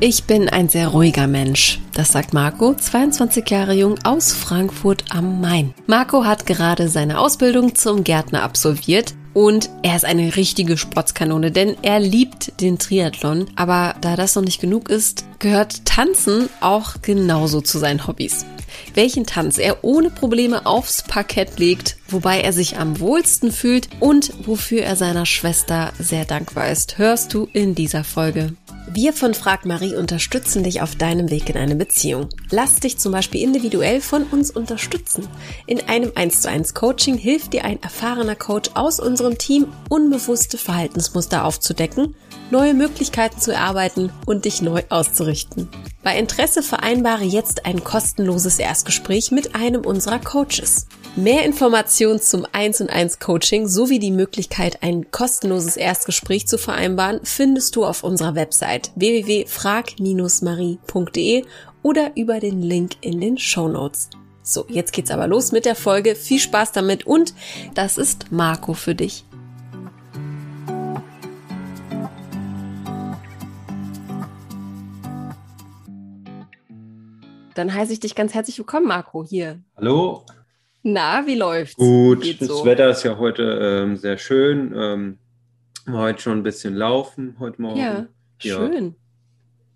Ich bin ein sehr ruhiger Mensch. Das sagt Marco, 22 Jahre jung aus Frankfurt am Main. Marco hat gerade seine Ausbildung zum Gärtner absolviert und er ist eine richtige Sportskanone, denn er liebt den Triathlon. Aber da das noch nicht genug ist, gehört Tanzen auch genauso zu seinen Hobbys. Welchen Tanz er ohne Probleme aufs Parkett legt, wobei er sich am wohlsten fühlt und wofür er seiner Schwester sehr dankbar ist, hörst du in dieser Folge. Wir von Frag Marie unterstützen dich auf deinem Weg in eine Beziehung. Lass dich zum Beispiel individuell von uns unterstützen. In einem 1 zu 1 Coaching hilft dir ein erfahrener Coach aus unserem Team, unbewusste Verhaltensmuster aufzudecken, neue Möglichkeiten zu erarbeiten und dich neu auszurichten. Bei Interesse vereinbare jetzt ein kostenloses Erstgespräch mit einem unserer Coaches. Mehr Informationen zum 1 und 1 Coaching sowie die Möglichkeit, ein kostenloses Erstgespräch zu vereinbaren, findest du auf unserer Website www.frag-marie.de oder über den Link in den Show Notes. So, jetzt geht's aber los mit der Folge. Viel Spaß damit und das ist Marco für dich. Dann heiße ich dich ganz herzlich willkommen, Marco, hier. Hallo. Na, wie läuft's? Gut, Geht's das so? Wetter ist ja heute ähm, sehr schön. Ähm, heute schon ein bisschen laufen heute Morgen. Ja, ja, schön.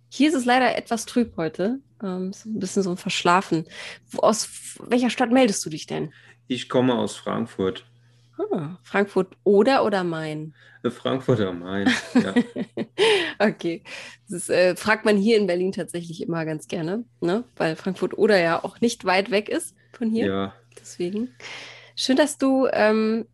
Hier ist es leider etwas trüb heute. Ähm, so ein bisschen so ein Verschlafen. Aus welcher Stadt meldest du dich denn? Ich komme aus Frankfurt. Ah, Frankfurt oder oder Main? Äh, Frankfurt am Main, ja. okay. Das ist, äh, fragt man hier in Berlin tatsächlich immer ganz gerne, ne? weil Frankfurt oder ja auch nicht weit weg ist von hier. Ja, Deswegen. Schön, dass du ähm,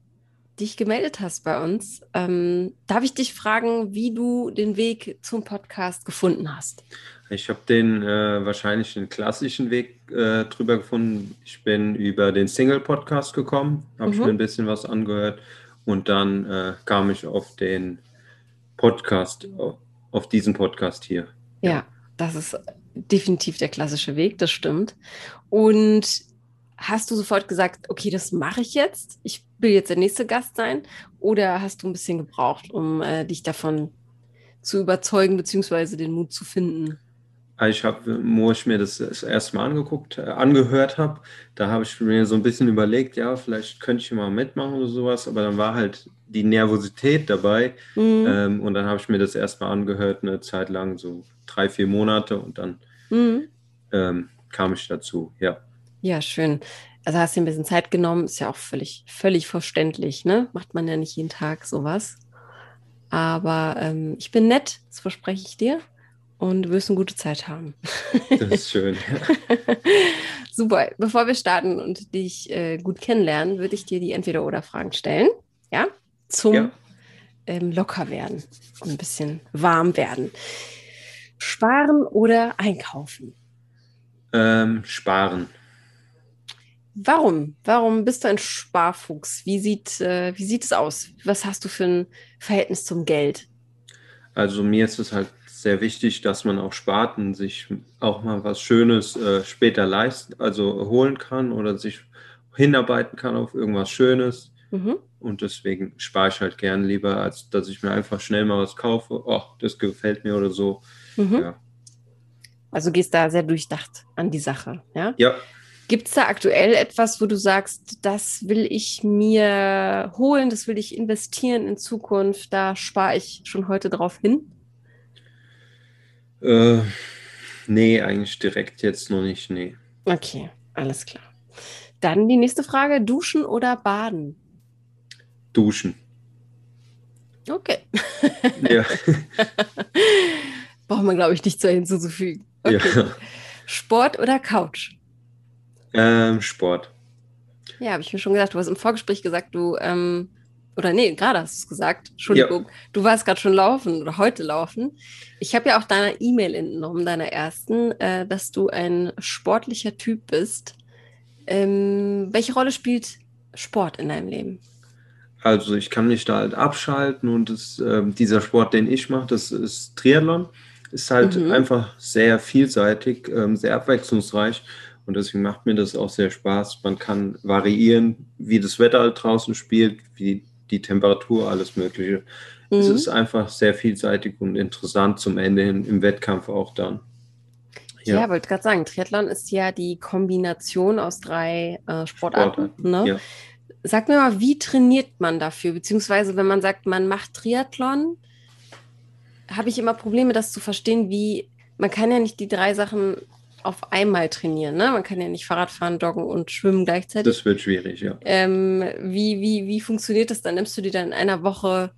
dich gemeldet hast bei uns. Ähm, darf ich dich fragen, wie du den Weg zum Podcast gefunden hast? Ich habe den äh, wahrscheinlich den klassischen Weg äh, drüber gefunden. Ich bin über den Single-Podcast gekommen, habe mhm. mir ein bisschen was angehört und dann äh, kam ich auf den Podcast, auf, diesen Podcast hier. Ja. ja, das ist definitiv der klassische Weg, das stimmt. Und hast du sofort gesagt, okay, das mache ich jetzt, ich will jetzt der nächste Gast sein? Oder hast du ein bisschen gebraucht, um äh, dich davon zu überzeugen, beziehungsweise den Mut zu finden? Also ich habe, wo ich mir das, das erste Mal angeguckt, äh, angehört habe, da habe ich mir so ein bisschen überlegt, ja, vielleicht könnte ich mal mitmachen oder sowas, aber dann war halt die Nervosität dabei mhm. ähm, und dann habe ich mir das erstmal angehört, eine Zeit lang, so drei, vier Monate und dann mhm. ähm, kam ich dazu, ja. Ja, schön. Also hast du ein bisschen Zeit genommen, ist ja auch völlig, völlig verständlich, ne? Macht man ja nicht jeden Tag sowas. Aber ähm, ich bin nett, das verspreche ich dir. Und du wirst eine gute Zeit haben. Das ist schön. Super. Bevor wir starten und dich äh, gut kennenlernen, würde ich dir die Entweder-Oder-Fragen stellen. Ja? Zum ja. Ähm, locker werden und ein bisschen warm werden. Sparen oder einkaufen? Ähm, sparen. Warum? Warum bist du ein Sparfuchs? Wie sieht, äh, wie sieht es aus? Was hast du für ein Verhältnis zum Geld? Also mir ist es halt sehr wichtig, dass man auch spart und sich auch mal was Schönes äh, später leisten, also holen kann oder sich hinarbeiten kann auf irgendwas Schönes. Mhm. Und deswegen spare ich halt gern lieber, als dass ich mir einfach schnell mal was kaufe. Oh, das gefällt mir oder so. Mhm. Ja. Also gehst da sehr durchdacht an die Sache, ja? Ja, Gibt es da aktuell etwas, wo du sagst, das will ich mir holen, das will ich investieren in Zukunft, da spare ich schon heute drauf hin? Äh, nee, eigentlich direkt jetzt noch nicht, nee. Okay, alles klar. Dann die nächste Frage, duschen oder baden? Duschen. Okay. Ja. Braucht man, glaube ich, nicht so hinzuzufügen. Okay. Ja. Sport oder Couch? Ähm, Sport. Ja, habe ich mir schon gesagt. Du hast im Vorgespräch gesagt, du, ähm, oder nee, gerade hast du es gesagt. Entschuldigung, ja. du warst gerade schon laufen oder heute laufen. Ich habe ja auch deiner E-Mail entnommen, deiner ersten, äh, dass du ein sportlicher Typ bist. Ähm, welche Rolle spielt Sport in deinem Leben? Also ich kann mich da halt abschalten und das, äh, dieser Sport, den ich mache, das ist Triathlon. Ist halt mhm. einfach sehr vielseitig, ähm, sehr abwechslungsreich und deswegen macht mir das auch sehr Spaß. Man kann variieren, wie das Wetter halt draußen spielt, wie die Temperatur, alles Mögliche. Mhm. Es ist einfach sehr vielseitig und interessant zum Ende hin im Wettkampf auch dann. Ja, ja wollte gerade sagen, Triathlon ist ja die Kombination aus drei äh, Sportarten. Sportarten ne? ja. Sag mir mal, wie trainiert man dafür? Beziehungsweise, wenn man sagt, man macht Triathlon, habe ich immer Probleme, das zu verstehen, wie man kann ja nicht die drei Sachen auf einmal trainieren. Ne? Man kann ja nicht Fahrrad fahren, joggen und schwimmen gleichzeitig. Das wird schwierig, ja. Ähm, wie, wie, wie funktioniert das dann? Nimmst du dir dann in einer Woche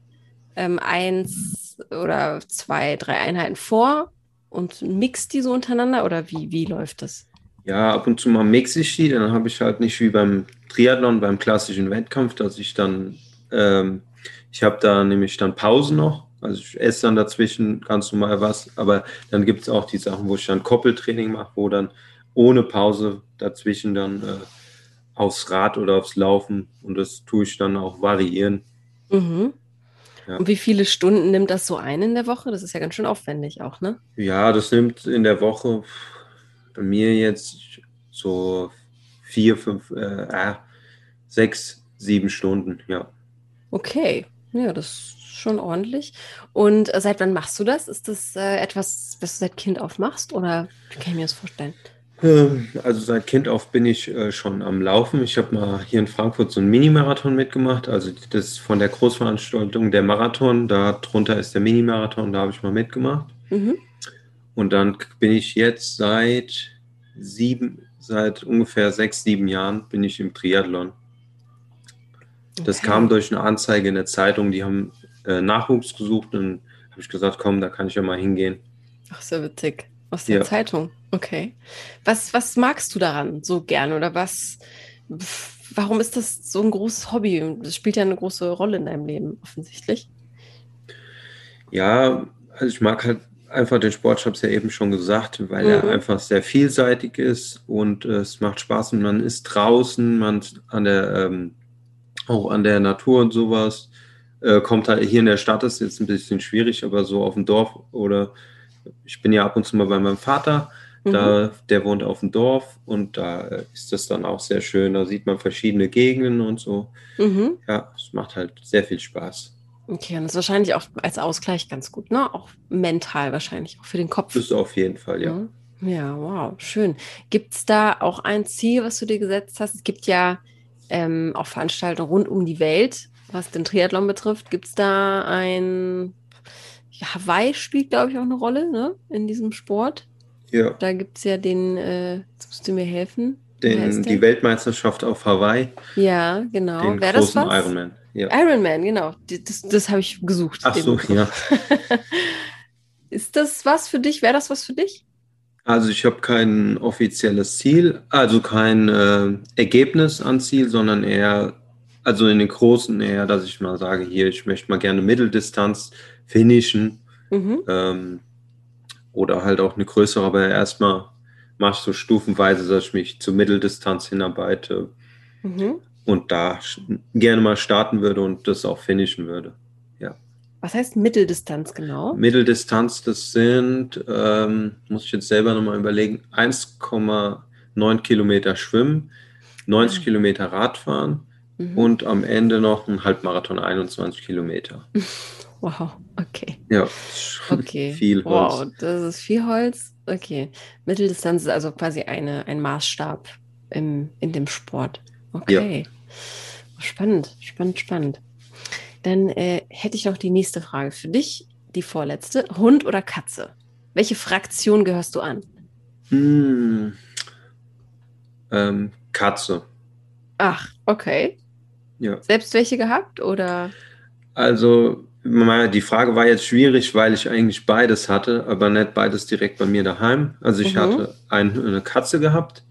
ähm, eins oder zwei, drei Einheiten vor und mixt die so untereinander oder wie, wie läuft das? Ja, ab und zu mal mixe ich die, dann habe ich halt nicht wie beim Triathlon, beim klassischen Wettkampf, dass ich dann, ähm, ich habe da nämlich dann Pause noch, also ich esse dann dazwischen ganz normal was, aber dann gibt es auch die Sachen, wo ich dann Koppeltraining mache, wo dann ohne Pause dazwischen dann äh, aufs Rad oder aufs Laufen und das tue ich dann auch variieren. Mhm. Ja. Und wie viele Stunden nimmt das so ein in der Woche? Das ist ja ganz schön aufwendig auch, ne? Ja, das nimmt in der Woche bei mir jetzt so vier, fünf, äh, äh sechs, sieben Stunden, ja. Okay, ja, das schon ordentlich. Und äh, seit wann machst du das? Ist das äh, etwas, was du seit Kind auf machst oder wie kann ich mir das vorstellen? Ähm, also seit Kind auf bin ich äh, schon am Laufen. Ich habe mal hier in Frankfurt so einen Mini-Marathon mitgemacht. Also das von der Großveranstaltung der Marathon. Darunter ist der Mini-Marathon, da habe ich mal mitgemacht. Mhm. Und dann bin ich jetzt seit sieben, seit ungefähr sechs, sieben Jahren bin ich im Triathlon. Das okay. kam durch eine Anzeige in der Zeitung, die haben äh, Nachwuchs gesucht und habe ich gesagt, komm, da kann ich ja mal hingehen. Ach, so witzig. Aus der ja. Zeitung. Okay. Was, was magst du daran so gern oder was, warum ist das so ein großes Hobby? Das spielt ja eine große Rolle in deinem Leben, offensichtlich. Ja, also ich mag halt einfach den Sport, ich habe es ja eben schon gesagt, weil mhm. er einfach sehr vielseitig ist und äh, es macht Spaß und man ist draußen, man an der, ähm, auch an der Natur und sowas. Äh, kommt halt hier in der Stadt ist jetzt ein bisschen schwierig, aber so auf dem Dorf oder ich bin ja ab und zu mal bei meinem Vater, mhm. da, der wohnt auf dem Dorf und da äh, ist das dann auch sehr schön. Da sieht man verschiedene Gegenden und so. Mhm. Ja, es macht halt sehr viel Spaß. Okay, und das ist wahrscheinlich auch als Ausgleich ganz gut, ne? Auch mental wahrscheinlich, auch für den Kopf. Das ist auf jeden Fall, ja. Ja, wow, schön. Gibt es da auch ein Ziel, was du dir gesetzt hast? Es gibt ja ähm, auch Veranstaltungen rund um die Welt, was den Triathlon betrifft. Gibt es da ein ja, Hawaii spielt, glaube ich, auch eine Rolle ne, in diesem Sport. Ja. Da gibt es ja den, äh, jetzt musst du mir helfen. Den, die Weltmeisterschaft auf Hawaii. Ja, genau. Wäre das was? Ironman. Ja. Ironman, genau. Das, das habe ich gesucht. Ach so, ja. Ist das was für dich? Wäre das was für dich? Also ich habe kein offizielles Ziel, also kein äh, Ergebnis an Ziel, sondern eher, also in den großen eher, dass ich mal sage, hier, ich möchte mal gerne Mitteldistanz finishen. Mhm. Ähm, oder halt auch eine größere, aber erstmal mache ich so stufenweise, dass ich mich zur Mitteldistanz hinarbeite mhm. und da gerne mal starten würde und das auch finishen würde. Ja. Was heißt Mitteldistanz genau? Mitteldistanz, das sind, ähm, muss ich jetzt selber nochmal überlegen, 1,9 Kilometer Schwimmen, 90 mhm. Kilometer Radfahren mhm. und am Ende noch ein Halbmarathon, 21 Kilometer. Wow, okay. Ja, okay. viel Holz. Wow, das ist viel Holz. Okay. Mitteldistanz ist also quasi eine, ein Maßstab im, in dem Sport. Okay. Ja. Spannend, spannend, spannend. Dann äh, hätte ich noch die nächste Frage für dich, die vorletzte. Hund oder Katze? Welche Fraktion gehörst du an? Hm. Ähm, Katze. Ach, okay. Ja. Selbst welche gehabt oder? Also die Frage war jetzt schwierig, weil ich eigentlich beides hatte, aber nicht beides direkt bei mir daheim. Also ich mhm. hatte ein, eine Katze gehabt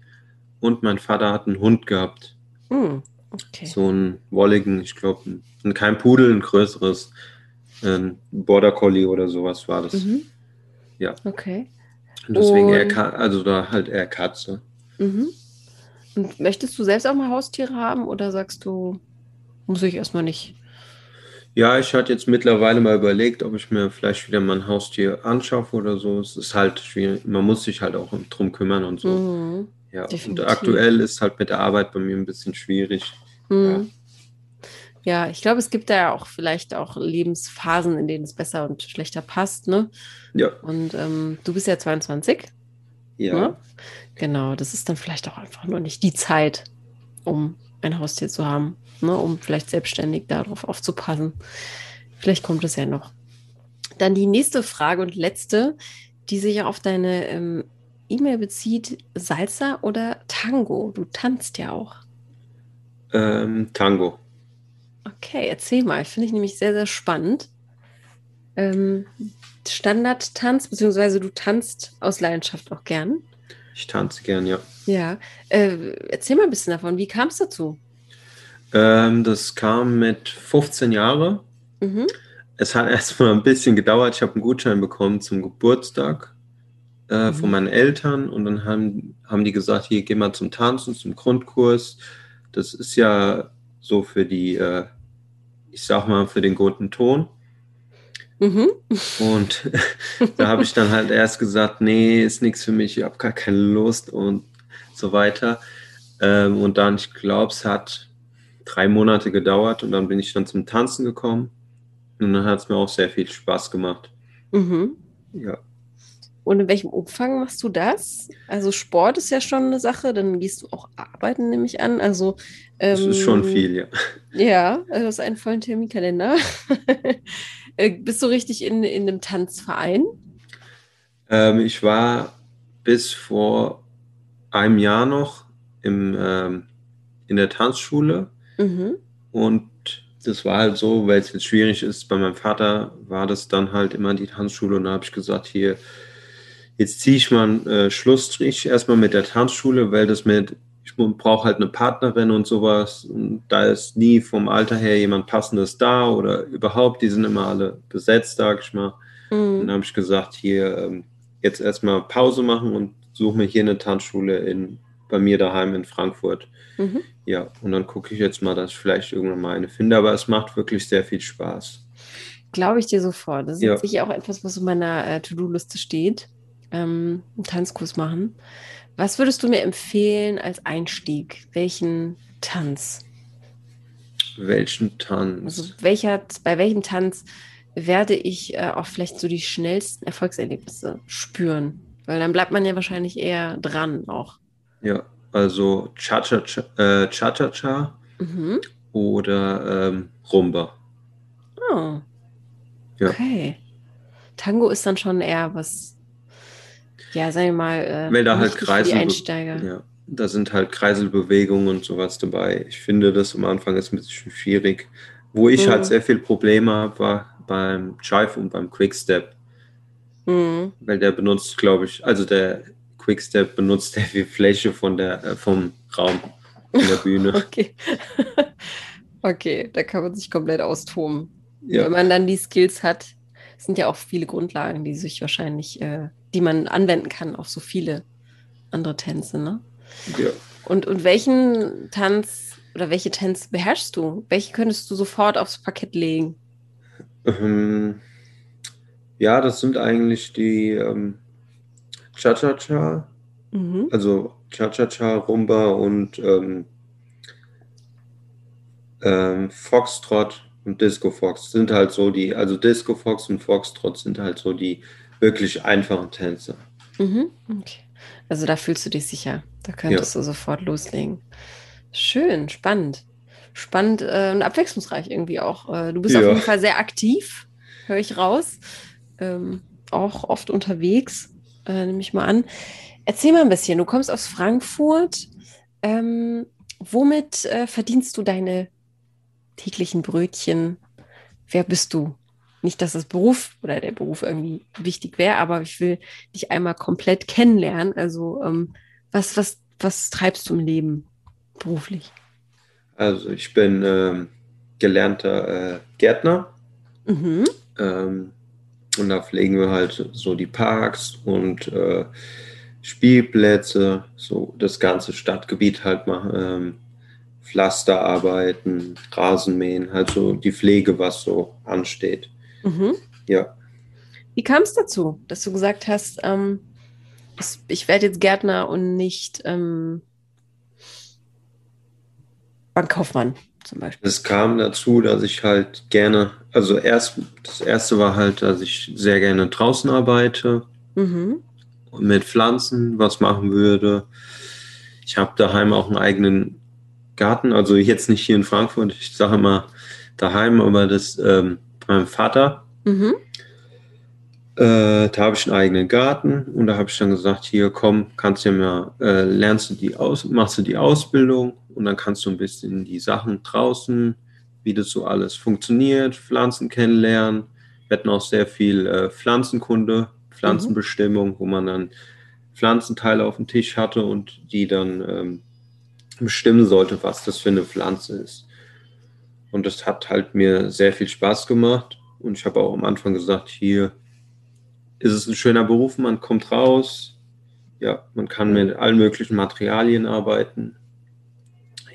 und mein Vater hat einen Hund gehabt. Mhm. Okay. So einen wolligen, ich glaube, kein Pudel, ein größeres, ein Border Collie oder sowas war das. Mhm. Ja. Okay. Und deswegen und... eher, also da halt eher Katze. Mhm. Und möchtest du selbst auch mal Haustiere haben oder sagst du, muss ich erstmal nicht? Ja, ich hatte jetzt mittlerweile mal überlegt, ob ich mir vielleicht wieder mal ein Haustier anschaffe oder so. Es ist halt schwierig. Man muss sich halt auch drum kümmern und so. Mhm, ja, definitiv. und aktuell ist halt mit der Arbeit bei mir ein bisschen schwierig. Mhm. Ja, ich glaube, es gibt da ja auch vielleicht auch Lebensphasen, in denen es besser und schlechter passt, ne? Ja. Und ähm, du bist ja 22. Ja. Ne? Genau, das ist dann vielleicht auch einfach nur nicht die Zeit, um ein Haustier zu haben, ne? um vielleicht selbstständig darauf aufzupassen. Vielleicht kommt es ja noch. Dann die nächste Frage und letzte, die sich ja auf deine ähm, E-Mail bezieht. Salsa oder Tango? Du tanzt ja auch. Ähm, Tango. Okay, erzähl mal. Finde ich nämlich sehr, sehr spannend. Ähm, Standardtanz, beziehungsweise du tanzt aus Leidenschaft auch gern. Ich tanze gern, ja. Ja. Äh, erzähl mal ein bisschen davon. Wie kam es dazu? Ähm, das kam mit 15 Jahren. Mhm. Es hat erstmal ein bisschen gedauert. Ich habe einen Gutschein bekommen zum Geburtstag äh, Mhm. von meinen Eltern und dann haben, haben die gesagt, hier geh mal zum Tanzen, zum Grundkurs. Das ist ja so für die, äh, ich sag mal, für den guten Ton. Mhm. Und da habe ich dann halt erst gesagt, nee, ist nichts für mich, ich habe gar keine Lust und so weiter. Ähm, und dann, ich glaube, es hat drei Monate gedauert und dann bin ich dann zum Tanzen gekommen. Und dann hat es mir auch sehr viel Spaß gemacht. Mhm. Ja, Und in welchem Umfang machst du das? Also Sport ist ja schon eine Sache, dann gehst du auch arbeiten, nehme ich an. Also das ist schon ähm, viel, ja. Ja, also du hast einen vollen Terminkalender. Äh, Bist du richtig in, in einem Tanzverein? Ähm, ich war bis vor einem Jahr noch im, ähm, in der Tanzschule Mhm. und das war halt so, weil es jetzt schwierig ist. Bei meinem Vater war das dann halt immer die Tanzschule und da habe ich gesagt, hier, jetzt ziehe ich mal einen äh, Schlussstrich erstmal mit der Tanzschule, weil das mit, ich brauche halt eine Partnerin und sowas. Und da ist nie vom Alter her jemand Passendes da oder überhaupt, die sind immer alle besetzt, sag ich mal. Mhm. dann habe ich gesagt, hier ähm, jetzt erstmal Pause machen und suche mir hier eine Tanzschule in, bei mir daheim in Frankfurt. Mhm. Ja, und dann gucke ich jetzt mal, dass ich vielleicht irgendwann mal eine finde, aber es macht wirklich sehr viel Spaß. Glaube ich dir sofort. Das ist Ja. sicher auch etwas, was auf meiner äh, To-Do-Liste steht. Ähm, einen Tanzkurs machen. Was würdest du mir empfehlen als Einstieg? Welchen Tanz? Welchen Tanz? Also welcher, bei welchem Tanz werde ich äh, auch vielleicht so die schnellsten Erfolgserlebnisse spüren? Weil dann bleibt man ja wahrscheinlich eher dran auch. Ja, also Cha-Cha-Cha äh, Cha-Cha-Cha Mhm. oder ähm, Rumba. Oh. Ja. Okay. Tango ist dann schon eher was, ja, sagen wir mal, äh, Weil da halt Kreisel, Einsteiger. ja, da sind halt Kreiselbewegungen und sowas dabei. Ich finde, das am Anfang ist ein bisschen schwierig. Wo ich Mhm. halt sehr viel Probleme habe, war beim Jive und beim Quickstep. Mhm. weil der benutzt, glaube ich, also der Quickstep benutzt sehr viel Fläche von der, äh, vom Raum in der Bühne. Okay. okay, da kann man sich komplett austoben. Wenn ja, man dann die Skills hat, sind ja auch viele Grundlagen, die sich wahrscheinlich, äh, die man anwenden kann auf so viele andere Tänze, ne? ja. Und, und welchen Tanz oder welche Tänze beherrschst du? Welche könntest du sofort aufs Parkett legen? Ähm, ja, das sind eigentlich die ähm, Cha-Cha-Cha, Mhm. also Cha-Cha-Cha, Rumba und ähm, ähm, Foxtrot und Disco Fox sind halt so die, also Disco Fox und Foxtrot sind halt so die wirklich einfachen Tänze. Mhm. Okay. Also da fühlst du dich sicher. Da könntest du sofort loslegen. Schön, spannend. Spannend äh, und abwechslungsreich irgendwie auch. Äh, du bist auf Ja. jeden Fall sehr aktiv, höre ich raus. Ähm, auch oft unterwegs, äh, nehme ich mal an. Erzähl mal ein bisschen. Du kommst aus Frankfurt. Ähm, womit äh, verdienst du deine täglichen Brötchen? Wer bist du? Nicht, dass das Beruf oder der Beruf irgendwie wichtig wäre, aber ich will dich einmal komplett kennenlernen. Also, ähm, was, was, was treibst du im Leben beruflich? Also ich bin ähm, gelernter äh, Gärtner. Mhm. Ähm, und da pflegen wir halt so die Parks und äh, Spielplätze, so das ganze Stadtgebiet halt machen, ähm, Pflasterarbeiten, Rasenmähen, halt so die Pflege, was so ansteht. Mhm. Ja, Wie kam es dazu, dass du gesagt hast, ähm, ich werde jetzt Gärtner und nicht ähm, Bankkaufmann? zum Beispiel? Es kam dazu, dass ich halt gerne, also erst, das erste war halt, dass ich sehr gerne draußen arbeite, mhm. mit Pflanzen was machen würde. Ich habe daheim auch einen eigenen Garten, also jetzt nicht hier in Frankfurt, ich sage immer daheim, aber das ähm, meinem Vater. Mhm. Äh, da habe ich einen eigenen Garten und da habe ich dann gesagt, hier komm, kannst du ja mal, äh, lernst du die aus, machst du die Ausbildung und dann kannst du ein bisschen die Sachen draußen, wie das so alles funktioniert, Pflanzen kennenlernen. Wir hatten auch sehr viel äh, Pflanzenkunde, Pflanzenbestimmung, mhm. wo man dann Pflanzenteile auf dem Tisch hatte und die dann ähm, bestimmen sollte, was das für eine Pflanze ist. Und das hat halt mir sehr viel Spaß gemacht. Und ich habe auch am Anfang gesagt, hier ist es ein schöner Beruf, man kommt raus, ja, man kann mit allen möglichen Materialien arbeiten.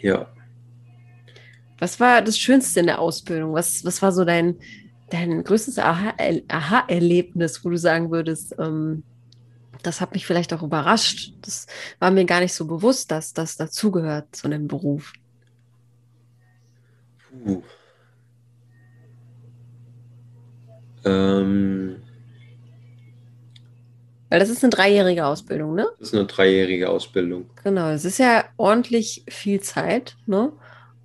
Ja. Was war das Schönste in der Ausbildung? Was, was war so dein, dein größtes Aha-Erlebnis, wo du sagen würdest, ähm, das hat mich vielleicht auch überrascht. Das war mir gar nicht so bewusst, dass das dazugehört zu einem Beruf. Puh. Ähm, Weil das ist eine dreijährige Ausbildung, ne? Das ist eine dreijährige Ausbildung. Genau, es ist ja ordentlich viel Zeit, ne?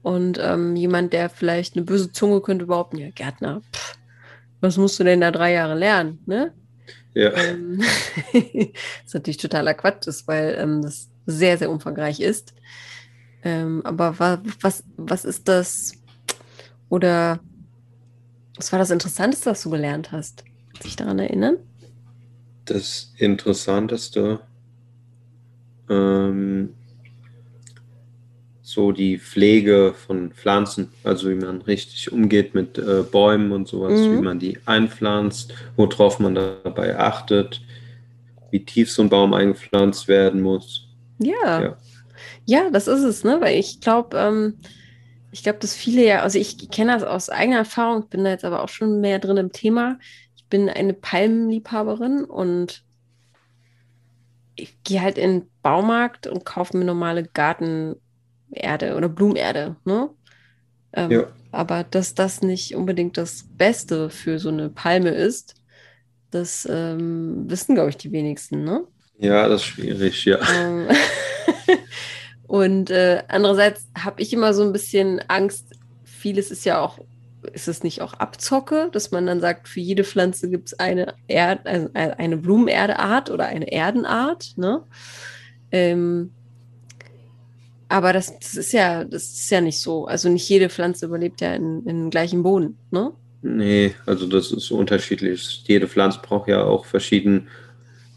Und ähm, jemand, der vielleicht eine böse Zunge könnte behaupten, ja, Gärtner, pff, was musst du denn da drei Jahre lernen, ne? Ja. Ähm, was natürlich totaler Quatsch ist, weil ähm, das sehr, sehr umfangreich ist. Ähm, aber was, was ist das? Oder was war das Interessanteste, was du gelernt hast? Kannst du dich daran erinnern? Das Interessanteste, ähm, so die Pflege von Pflanzen, also wie man richtig umgeht mit äh, Bäumen und sowas, mhm. wie man die einpflanzt, worauf man dabei achtet, wie tief so ein Baum eingepflanzt werden muss. Ja. Ja, ja das ist es, ne? Weil ich glaube, ähm, ich glaube, dass viele ja, also ich kenne das aus eigener Erfahrung, bin da jetzt aber auch schon mehr drin im Thema. Ich bin eine Palmenliebhaberin und ich gehe halt in den Baumarkt und kaufe mir normale Garten- Erde oder Blumenerde. Ne? Ähm, ja. Aber dass das nicht unbedingt das Beste für so eine Palme ist, das ähm, wissen, glaube ich, die wenigsten. Ne? Ja, das ist schwierig, ja. Ähm, und äh, andererseits habe ich immer so ein bisschen Angst, vieles ist ja auch, ist es nicht auch Abzocke, dass man dann sagt, für jede Pflanze gibt es eine, Erd, also eine Blumenerdeart oder eine Erdenart. Ne? Ähm, aber das, das, ist ja, das ist ja nicht so. Also nicht jede Pflanze überlebt ja in, in gleichem Boden, ne? Nee, also das ist unterschiedlich. Jede Pflanze braucht ja auch verschieden,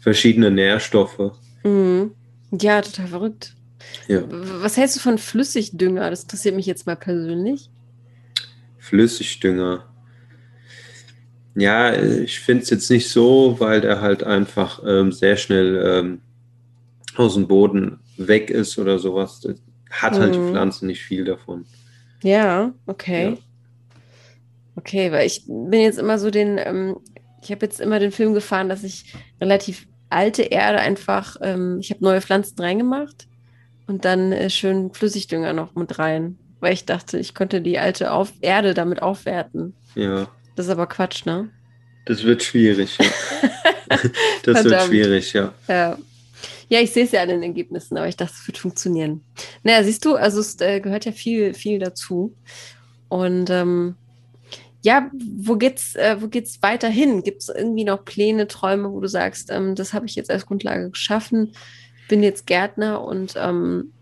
verschiedene Nährstoffe. Mhm. Ja, total verrückt. Ja. Was hältst du von Flüssigdünger? Das interessiert mich jetzt mal persönlich. Flüssigdünger. Ja, ich finde es jetzt nicht so, weil der halt einfach ähm, sehr schnell ähm, aus dem Boden weg ist oder sowas, hat halt mhm. die Pflanze nicht viel davon. Ja, okay. Ja. Okay, weil ich bin jetzt immer so den, ähm, ich habe jetzt immer den Film gefahren, dass ich relativ alte Erde einfach, ähm, ich habe neue Pflanzen reingemacht und dann äh, schön Flüssigdünger noch mit rein, weil ich dachte, ich könnte die alte Auf Erde damit aufwerten. Ja. Das ist aber Quatsch, ne? Das wird schwierig, ja. das wird schwierig, ja. Ja. Ja, ich sehe es ja an den Ergebnissen, aber ich dachte, es wird funktionieren. Naja, siehst du, also es äh, gehört ja viel, viel dazu. Und ähm, ja, wo geht's, äh, wo geht's weiterhin? Gibt es irgendwie noch Pläne, Träume, wo du sagst, ähm, das habe ich jetzt als Grundlage geschaffen, bin jetzt Gärtner und ähm,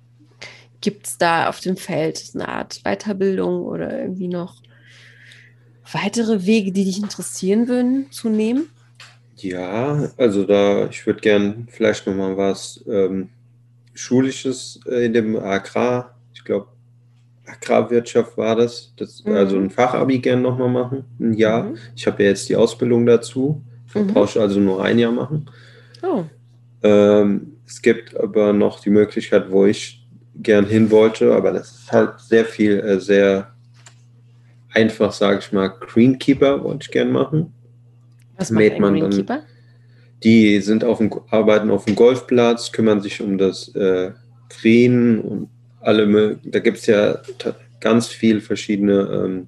gibt es da auf dem Feld eine Art Weiterbildung oder irgendwie noch weitere Wege, die dich interessieren würden, zu nehmen? Ja, also da, ich würde gern vielleicht nochmal was ähm, Schulisches äh, in dem Agrar, ich glaube, Agrarwirtschaft war das, das mhm. also ein Fachabi gern nochmal machen, ein Jahr. Mhm. Ich habe ja jetzt die Ausbildung dazu, mhm. brauche ich also nur ein Jahr machen. Oh. Ähm, es gibt aber noch die Möglichkeit, wo ich gern hin wollte, aber das ist halt sehr viel, äh, sehr einfach, sage ich mal, Greenkeeper wollte ich gern machen. Was macht man dann? Die sind auf dem, arbeiten auf dem Golfplatz, kümmern sich um das äh, Green und alle, da gibt es ja ganz viel verschiedene ähm,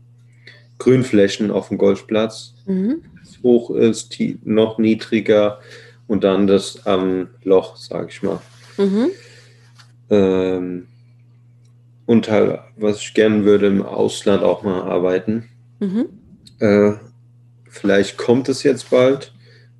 Grünflächen auf dem Golfplatz. Mhm. Hoch ist, noch niedriger und dann das am Loch, sage ich mal. Mhm. Ähm, und halt, was ich gerne würde, im Ausland auch mal arbeiten. Mhm. Äh, vielleicht kommt es jetzt bald,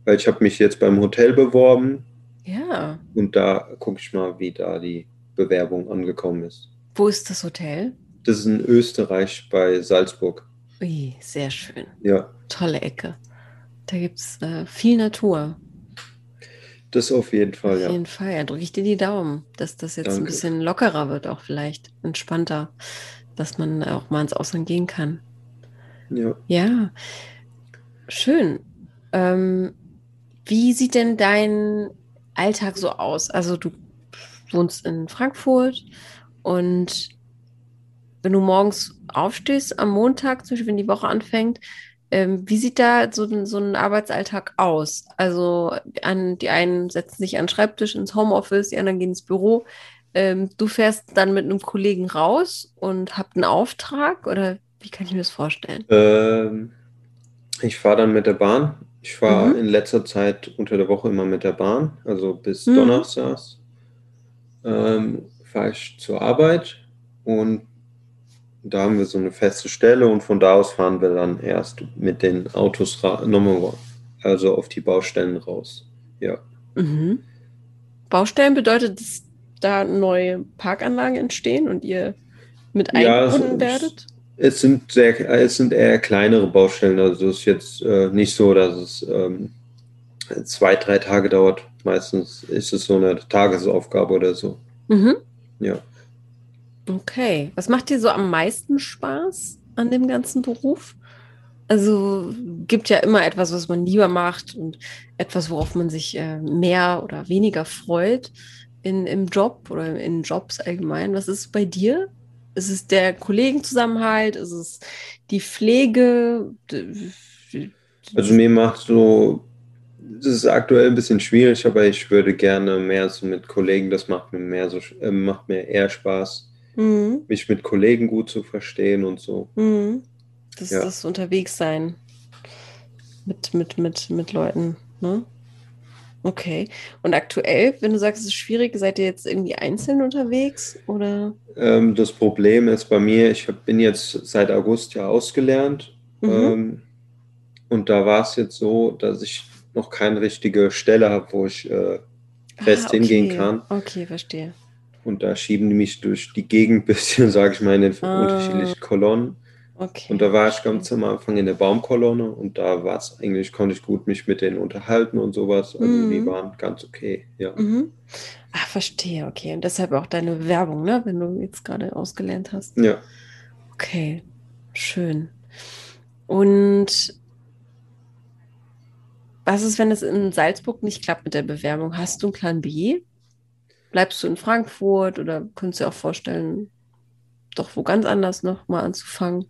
weil ich habe mich jetzt beim Hotel beworben Ja. und da gucke ich mal, wie da die Bewerbung angekommen ist. Wo ist das Hotel? Das ist in Österreich bei Salzburg. Ui, sehr schön. Ja, Tolle Ecke. Da gibt es äh, viel Natur. das auf jeden Fall, Auf ja. jeden Fall. Ja, drücke ich dir die Daumen, dass das jetzt ein Danke. bisschen lockerer wird, auch vielleicht entspannter, dass man auch mal ins Ausland gehen kann. ja. Ja, schön. Ähm, wie sieht denn dein Alltag so aus? Also du wohnst in Frankfurt und wenn du morgens aufstehst am Montag, zum Beispiel wenn die Woche anfängt, ähm, wie sieht da so, so ein Arbeitsalltag aus? Also an, die einen setzen sich an den Schreibtisch ins Homeoffice, die anderen gehen ins Büro. Ähm, du fährst dann mit einem Kollegen raus und habt einen Auftrag oder wie kann ich mir das vorstellen? Ähm, ich fahre dann mit der Bahn. Ich fahre Mhm. in letzter Zeit unter der Woche immer mit der Bahn, also bis Mhm. Donnerstags. Ähm, fahre ich zur Arbeit und da haben wir so eine feste Stelle und von da aus fahren wir dann erst mit den Autos nochmal, also auf die Baustellen raus. Ja. Mhm. Baustellen bedeutet, dass da neue Parkanlagen entstehen und ihr mit Ja, eingebunden werdet? Es sind sehr, es sind eher kleinere Baustellen. Also es ist jetzt äh, nicht so, dass es ähm, zwei, drei Tage dauert. Meistens ist es so eine Tagesaufgabe oder so. Mhm. Ja. Okay. Was macht dir so am meisten Spaß an dem ganzen Beruf? Also gibt ja immer etwas, was man lieber macht und etwas, worauf man sich äh, mehr oder weniger freut in, im Job oder in Jobs allgemein. Was ist bei dir? Ist es der Kollegenzusammenhalt? Ist es die Pflege? Also mir macht so, es ist aktuell ein bisschen schwierig, aber ich würde gerne mehr so mit Kollegen, das macht mir mehr so, äh, macht mir eher Spaß, Mhm. mich mit Kollegen gut zu verstehen und so. Mhm. Das Ja. ist das Unterwegssein mit, mit, mit, mit Leuten, ne? Okay. Und aktuell, wenn du sagst, es ist schwierig, seid ihr jetzt irgendwie einzeln unterwegs oder? Ähm, das Problem ist bei mir, ich hab, bin jetzt seit August ja ausgelernt. Mhm. Ähm, und da war es jetzt so, dass ich noch keine richtige Stelle habe, wo ich äh, fest Ah, hingehen okay. kann. Okay, verstehe. Und da schieben die mich durch die Gegend ein bisschen, sage ich mal, in den Ah. unterschiedlichen Kolonnen. Okay. Und da war ich ganz am Anfang in der Baumkolonne und da war es eigentlich, konnte ich gut mich mit denen unterhalten und sowas. Also Mhm. die waren ganz okay, ja. Mhm. Ah, verstehe, okay. Und deshalb auch deine Bewerbung, ne? Wenn du jetzt gerade ausgelernt hast. Ja. Okay, schön. Und was ist, wenn es in Salzburg nicht klappt mit der Bewerbung? Hast du einen Plan B? Bleibst du in Frankfurt oder könntest du dir auch vorstellen, doch wo ganz anders noch mal anzufangen?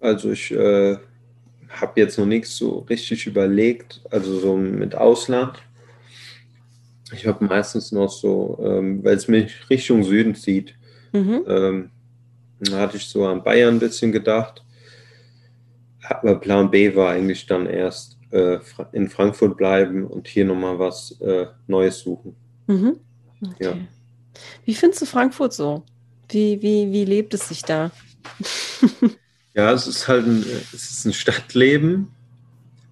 Also ich äh, habe jetzt noch nichts so richtig überlegt, also so mit Ausland. Ich habe meistens noch so, ähm, weil es mich Richtung Süden zieht, Mhm. ähm, da hatte ich so an Bayern ein bisschen gedacht. Aber Plan B war eigentlich dann erst äh, in Frankfurt bleiben und hier nochmal was äh, Neues suchen. Mhm. Okay. Ja. Wie findest du Frankfurt so? Wie, wie, wie lebt es sich da? Ja, es ist halt ein, es ist ein Stadtleben.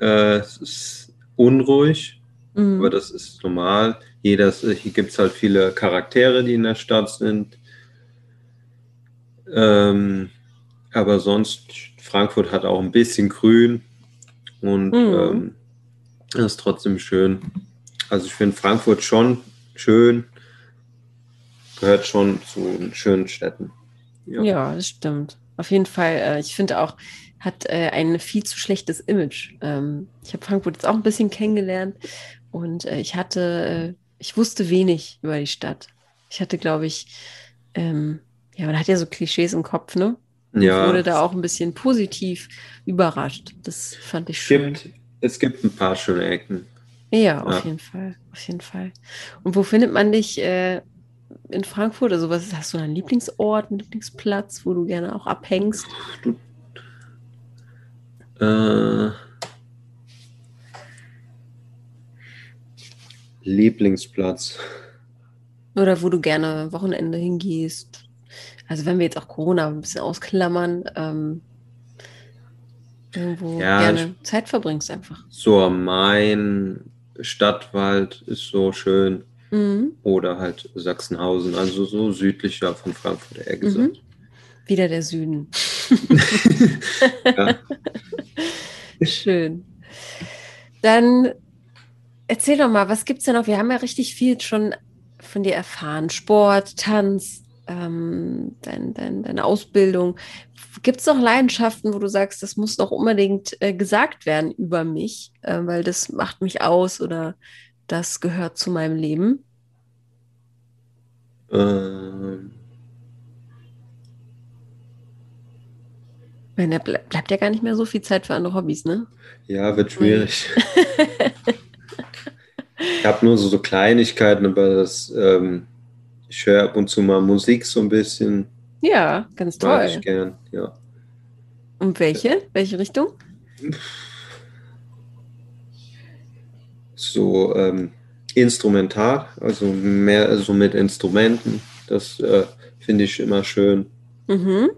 Äh, es ist unruhig, Mhm. aber das ist normal. Jeder, ist- hier gibt es halt viele Charaktere, die in der Stadt sind. Ähm, aber sonst, Frankfurt hat auch ein bisschen Grün und Mhm. ähm, das ist trotzdem schön. Also ich finde Frankfurt schon schön, gehört schon zu schönen Städten. Ja, das stimmt. Auf jeden Fall. Äh, ich finde auch, hat äh, ein viel zu schlechtes Image. Ähm, ich habe Frankfurt jetzt auch ein bisschen kennengelernt und äh, ich hatte, äh, ich wusste wenig über die Stadt. Ich hatte, glaube ich, ähm, ja, man hat ja so Klischees im Kopf, ne? Ja. wurde da auch ein bisschen positiv überrascht. Das fand ich schön. gibt, es gibt ein paar schöne Ecken. Ja, auf Ja. jeden Fall, auf jeden Fall. Und wo findet man dich, äh, in Frankfurt? Also was hast du einen Lieblingsort, einen Lieblingsplatz, wo du gerne auch abhängst? Äh, Lieblingsplatz. Oder wo du gerne Wochenende hingehst? Also wenn wir jetzt auch Corona ein bisschen ausklammern, ähm, irgendwo Ja, gerne Zeit verbringst einfach. So am Main, Stadtwald ist so schön. Mhm. Oder halt Sachsenhausen, also so südlicher von Frankfurt eher Mhm. gesagt. Wieder der Süden. Ja. Schön. Dann erzähl doch mal, was gibt's denn noch? Wir haben ja richtig viel schon von dir erfahren. Sport, Tanz, ähm, dein, dein, deine Ausbildung. Gibt es noch Leidenschaften, wo du sagst, das muss doch unbedingt äh, gesagt werden über mich, äh, weil das macht mich aus oder das gehört zu meinem Leben? Ähm, Ich meine, da ble bleibt ja gar nicht mehr so viel Zeit für andere Hobbys, ne? ja, wird schwierig. Ich habe nur so, so Kleinigkeiten, aber das, ähm, ich höre ab und zu mal Musik so ein bisschen. Ja, ganz Mag toll. ich gern, ja. Und welche? Welche Richtung? So ähm, instrumental, also mehr so mit Instrumenten. Das äh, finde ich immer schön. Mhm.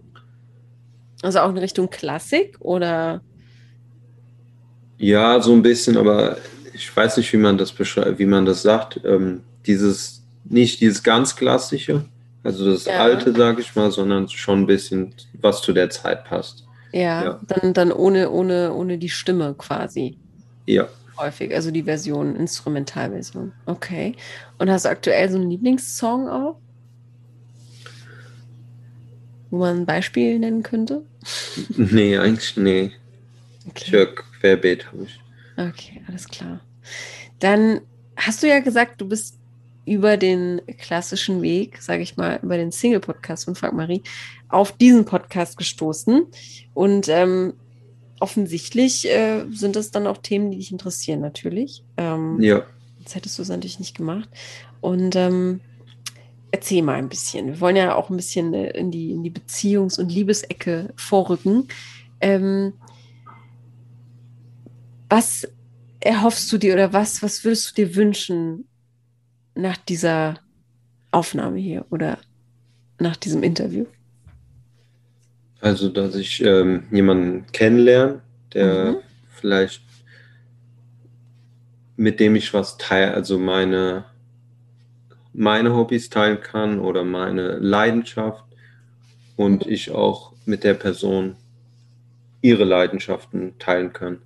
Also auch in Richtung Klassik oder? Ja, so ein bisschen, aber ich weiß nicht, wie man das beschreibt, wie man das sagt. Ähm, dieses, nicht dieses ganz klassische, also das Ja. alte, sage ich mal, sondern schon ein bisschen, was zu der Zeit passt. Ja, Ja. dann, dann ohne, ohne, ohne die Stimme quasi. Ja. Häufig, also die Version, Instrumentalversion. Okay. Und hast du aktuell so einen Lieblingssong auch? Wo man ein Beispiel nennen könnte? Nee, eigentlich, nee. Ich Okay. höre querbeet, habe ich. Okay, alles klar. Dann hast du ja gesagt, du bist über den klassischen Weg, sage ich mal, über den Single-Podcast von Frank Marie, auf diesen Podcast gestoßen. Und ähm, offensichtlich äh, sind das dann auch Themen, die dich interessieren, natürlich. Ähm, Ja. Jetzt hättest du es natürlich nicht gemacht. Und ähm, erzähl mal ein bisschen. Wir wollen ja auch ein bisschen äh, in die, in die Beziehungs- und Liebesecke vorrücken. Ähm, was erhoffst du dir oder was, was würdest du dir wünschen nach dieser Aufnahme hier oder nach diesem Interview? Also, dass ich ähm, jemanden kennenlerne, der Mhm. vielleicht mit dem ich was teile, also meine, meine Hobbys teilen kann oder meine Leidenschaft und ich auch mit der Person ihre Leidenschaften teilen kann.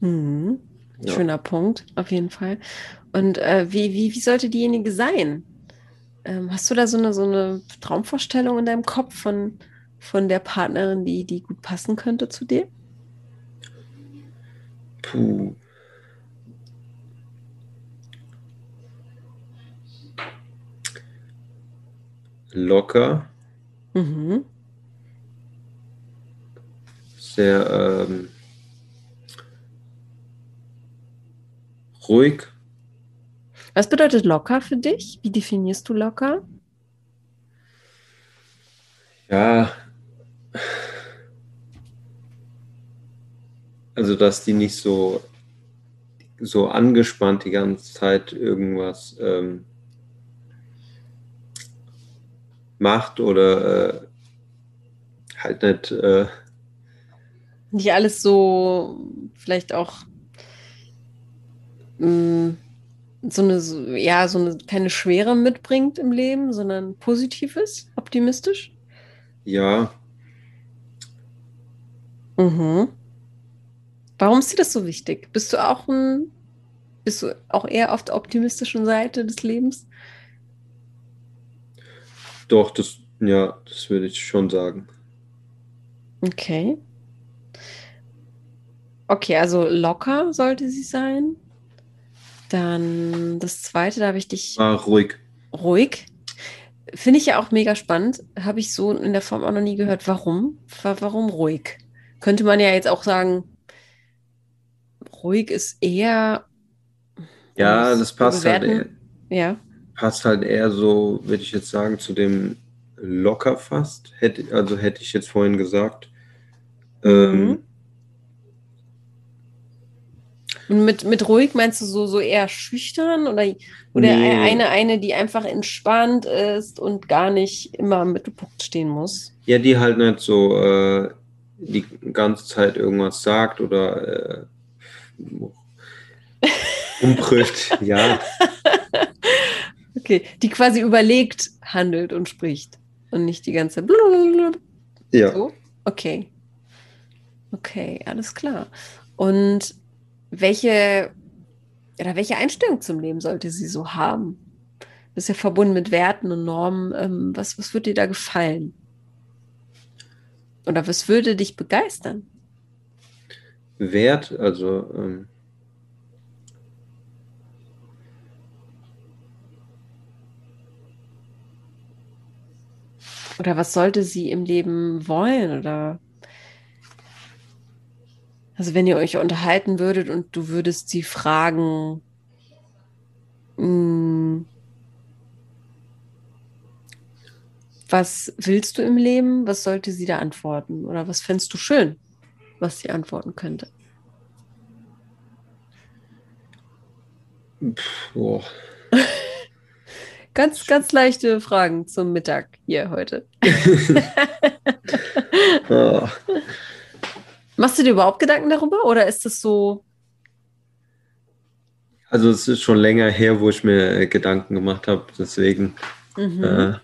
Mhm. Ja. Schöner Punkt, auf jeden Fall. Und äh, wie, wie, wie sollte diejenige sein? Ähm, hast du da so eine, so eine Traumvorstellung in deinem Kopf von, von der Partnerin, die, die gut passen könnte zu dir? Puh. Locker, Mhm. sehr ähm, ruhig. Was bedeutet locker für dich? Wie definierst du locker? Ja. Also, dass die nicht so, so angespannt die ganze Zeit irgendwas ähm, macht oder äh, halt nicht. Äh, Nicht alles so, vielleicht auch mh, so eine, ja, so eine keine Schwere mitbringt im Leben, sondern positives, optimistisch? ja, Mhm. Warum ist dir das so wichtig? Bist du auch ein, bist du auch eher auf der optimistischen Seite des Lebens? doch, das, ja, das würde ich schon sagen. Okay. Okay, also locker sollte sie sein. Dann das zweite, da habe ich dich War ruhig. ruhig. Finde ich ja auch mega spannend. Habe ich so in der Form auch noch nie gehört. Warum? Wa- Warum ruhig? Könnte man ja jetzt auch sagen, ruhig ist eher. Ja, das passt halt. bewerten. Ja. passt halt eher so, würde ich jetzt sagen, zu dem locker fast. Hätte, also hätte ich jetzt vorhin gesagt. Ähm, Mhm. Und mit, mit ruhig meinst du so, so eher schüchtern oder, oder Nee. eine, eine, die einfach entspannt ist und gar nicht immer im Mittelpunkt stehen muss? Ja, die halt nicht so äh, die ganze Zeit irgendwas sagt oder äh, umbrücht. ja, Okay, die quasi überlegt handelt und spricht und nicht die ganze Zeit blablabla. ja. So? Okay. Okay, alles klar. Und welche oder welche Einstellung zum Leben sollte sie so haben? Das ist ja verbunden mit Werten und Normen. Ähm, was, was würde dir da gefallen? Oder was würde dich begeistern? Wert, also ähm, Oder was sollte sie im Leben wollen? Oder also wenn ihr euch unterhalten würdet und du würdest sie fragen, mh, was willst du im Leben? Was sollte sie da antworten? Oder was fändest du schön, was sie antworten könnte? boah, Ganz, ganz leichte Fragen zum Mittag hier heute. ah, Machst du dir überhaupt Gedanken darüber oder ist das so, also es ist schon länger her, wo ich mir Gedanken gemacht habe, deswegen mhm. äh,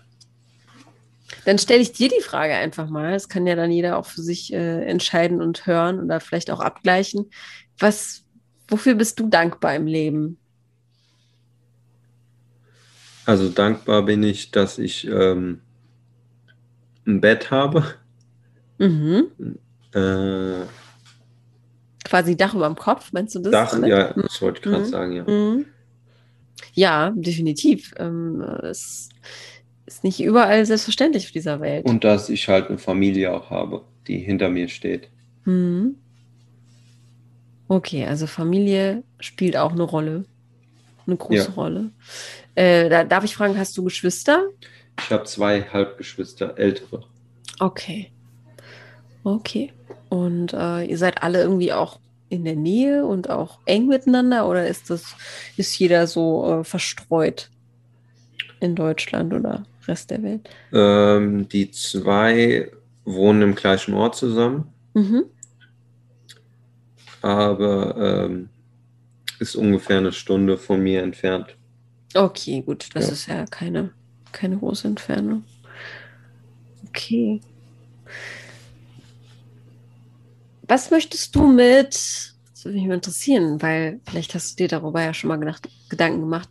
Dann stelle ich dir die Frage einfach mal. Das kann ja dann jeder auch für sich äh, entscheiden und hören oder vielleicht auch abgleichen. Was, wofür bist du dankbar im Leben? also dankbar bin ich, dass ich ähm, ein Bett habe. Mhm. Äh, Quasi Dach über dem Kopf, meinst du das? Dach, damit? ja, das wollte ich gerade Mhm. sagen, ja. Mhm. Ja, definitiv. Ähm, es ist nicht überall selbstverständlich auf dieser Welt. Und dass ich halt eine Familie auch habe, die hinter mir steht. Mhm. Okay, also Familie spielt auch eine Rolle. Eine große Ja. Rolle. Äh, da, darf ich fragen, hast du Geschwister? Ich habe zwei Halbgeschwister, ältere. Okay. Okay. Und äh, ihr seid alle irgendwie auch in der Nähe und auch eng miteinander oder ist das, ist jeder so äh, verstreut in Deutschland oder Rest der Welt? Ähm, die zwei wohnen im gleichen Ort zusammen, Mhm. aber ähm, ist ungefähr eine Stunde von mir entfernt. Okay, gut. Das Ja. ist ja keine, keine große Entfernung. Okay. Was möchtest du mit, das würde mich mal interessieren, weil vielleicht hast du dir darüber ja schon mal gedacht, Gedanken gemacht.